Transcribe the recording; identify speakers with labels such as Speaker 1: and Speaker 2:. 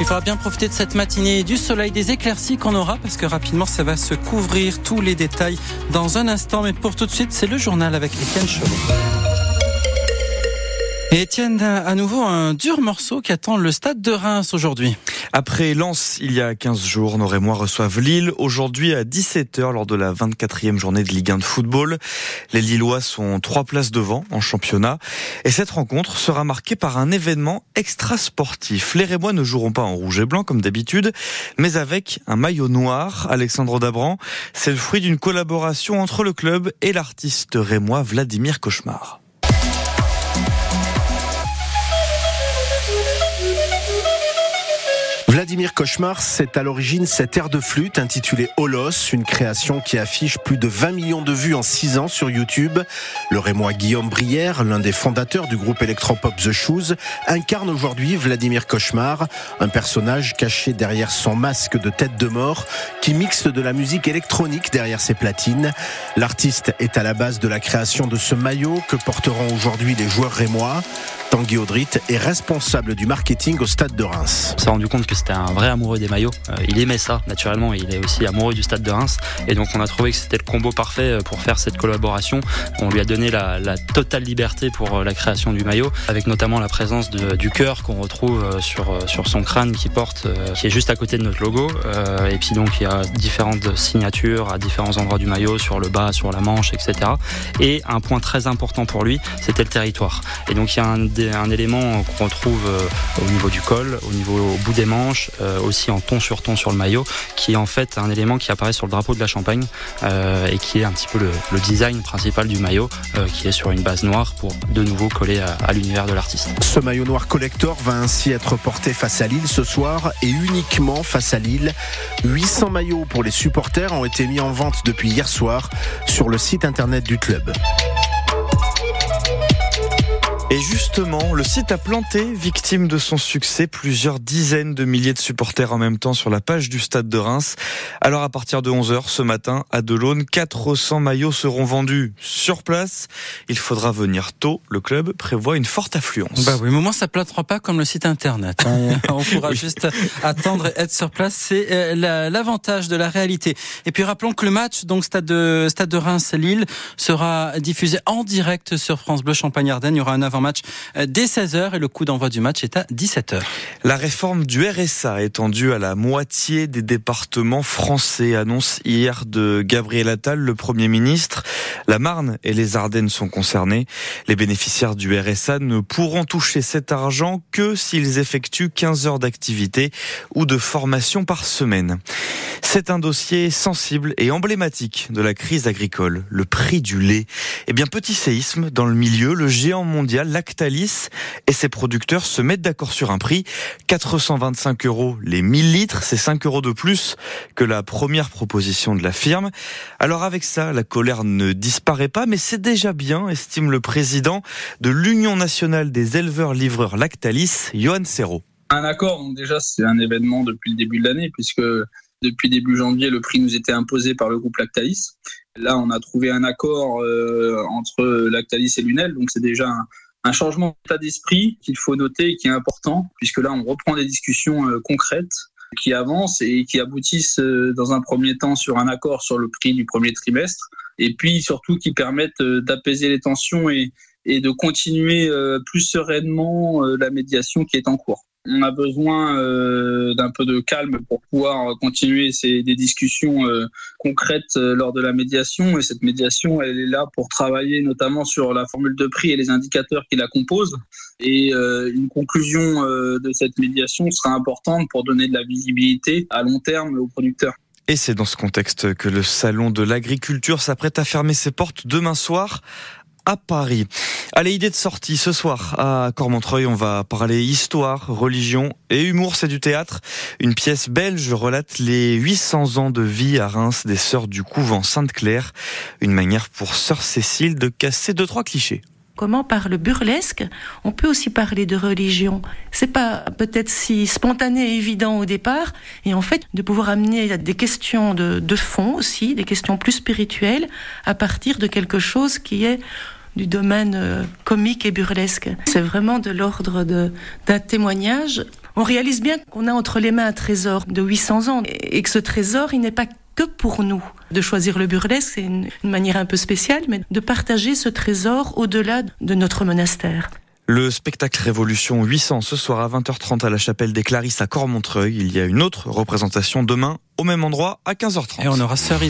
Speaker 1: Il faudra bien profiter de cette matinée du soleil, des éclaircies qu'on aura parce que rapidement ça va se couvrir tous les détails dans un instant. Mais pour tout de suite, c'est le journal avec Étienne Chelot. Et Étienne, à nouveau un dur morceau qui attend le stade de Reims aujourd'hui.
Speaker 2: Après Lens, il y a 15 jours, nos Rémois reçoivent Lille aujourd'hui à 17h lors de la 24e journée de Ligue 1 de football. Les Lillois sont trois places devant en championnat et cette rencontre sera marquée par un événement extra sportif. Les Rémois ne joueront pas en rouge et blanc comme d'habitude, mais avec un maillot noir. Alexandre Dabran, c'est le fruit d'une collaboration entre le club et l'artiste rémois Vladimir Cauchemar.
Speaker 3: Vladimir Cauchemar, c'est à l'origine cette air de flûte intitulée Holos, une création qui affiche plus de 20 millions de vues en 6 ans sur YouTube. Le rémois Guillaume Brière, l'un des fondateurs du groupe électropop The Shoes, incarne aujourd'hui Vladimir Cauchemar, un personnage caché derrière son masque de tête de mort qui mixe de la musique électronique derrière ses platines. L'artiste est à la base de la création de ce maillot que porteront aujourd'hui les joueurs rémois. Tanguy Audrit est responsable du marketing au stade de Reims.
Speaker 4: On s'est rendu compte que c'était un vrai amoureux des maillots. Euh, il aimait ça, naturellement. Il est aussi amoureux du stade de Reims. Et donc, on a trouvé que c'était le combo parfait euh, pour faire cette collaboration. On lui a donné la, totale liberté pour euh, la création du maillot, avec notamment la présence du cœur qu'on retrouve sur, son crâne qui porte, qui est juste à côté de notre logo. et puis, donc, il y a différentes signatures à différents endroits du maillot, sur le bas, sur la manche, etc. Et un point très important pour lui, c'était le territoire. Et donc, il y a un un élément qu'on retrouve euh, au niveau du col, au niveau au bout des manches, euh, aussi en ton sur ton sur le maillot, qui est en fait un élément qui apparaît sur le drapeau de la Champagne euh, et qui est un petit peu le, design principal du maillot, qui est sur une base noire pour de nouveau coller à, l'univers de l'artiste.
Speaker 3: Ce maillot noir collector va ainsi être porté face à Lille ce soir et uniquement face à Lille. 800 maillots pour les supporters ont été mis en vente depuis hier soir sur le site internet du club.
Speaker 2: Et justement, le site a planté, victime de son succès, plusieurs dizaines de milliers de supporters en même temps sur la page du stade de Reims. Alors à partir de 11h ce matin, à Delaune, 400 maillots seront vendus sur place. Il faudra venir tôt. Le club prévoit une forte affluence.
Speaker 1: Bah oui, mais moi ça plantera pas comme le site internet. Hein. On pourra juste attendre et être sur place. C'est euh, l'avantage de la réalité. Et puis rappelons que le match, donc stade de, stade de Reims-Lille, sera diffusé en direct sur France Bleu Champagne-Ardenne. Il y aura un avant match euh, dès 16h et le coup d'envoi du match est à 17h.
Speaker 2: La réforme du RSA étendue à la moitié des départements français, annonce hier de Gabriel Attal, le Premier ministre. La Marne et les Ardennes sont concernés. Les bénéficiaires du RSA ne pourront toucher cet argent que s'ils effectuent 15 heures d'activité ou de formation par semaine. C'est un dossier sensible et emblématique de la crise agricole, le prix du lait. Eh bien, petit séisme dans le milieu, le géant mondial Lactalis et ses producteurs se mettent d'accord sur un prix 425 euros les 1000 litres, c'est 5 euros de plus que la première proposition de la firme. Alors avec ça, la colère ne disparaît pas, mais c'est déjà bien, estime le président de l'Union nationale des éleveurs livreurs Lactalis, Johan Serrault.
Speaker 5: Un accord, donc déjà c'est un événement depuis le début de l'année puisque depuis début janvier, le prix nous était imposé par le groupe Lactalis. Là, on a trouvé un accord euh, entre Lactalis et Lunel, donc c'est déjà un, un changement d'état d'esprit qu'il faut noter et qui est important, puisque là, on reprend des discussions euh, concrètes qui avancent et qui aboutissent euh, dans un premier temps sur un accord sur le prix du premier trimestre, et puis surtout qui permettent d'apaiser les tensions et, de continuer plus sereinement la médiation qui est en cours on a besoin euh, d'un peu de calme pour pouvoir continuer ces, des discussions euh, concrètes euh, lors de la médiation. Et cette médiation, elle est là pour travailler notamment sur la formule de prix et les indicateurs qui la composent. Et une conclusion de cette médiation sera importante pour donner de la visibilité à long terme aux producteurs.
Speaker 2: Et c'est dans ce contexte que le Salon de l'agriculture s'apprête à fermer ses portes demain soir à Paris. Allez, idée de sortie ce soir à Cormontreuil, on va parler histoire, religion et humour, c'est du théâtre. Une pièce belge relate les 800 ans de vie à Reims des sœurs du couvent Sainte-Claire, une manière pour sœur Cécile de casser deux trois clichés
Speaker 6: comment par le burlesque, on peut aussi parler de religion. C'est pas peut-être si spontané et évident au départ, et en fait de pouvoir amener des questions de, de fond aussi, des questions plus spirituelles, à partir de quelque chose qui est du domaine euh, comique et burlesque. C'est vraiment de l'ordre d'un témoignage on réalise bien qu'on a entre les mains un trésor de 800 ans et que ce trésor, il n'est pas que pour nous. De choisir le burlesque, c'est une, manière un peu spéciale, mais de partager ce trésor au-delà de notre monastère.
Speaker 2: Le spectacle Révolution 800 ce soir à 20h30 à la chapelle des Clarisses à Cormontreuil. Il y a une autre représentation demain au même endroit à 15h30.
Speaker 1: Et on aura Cerise.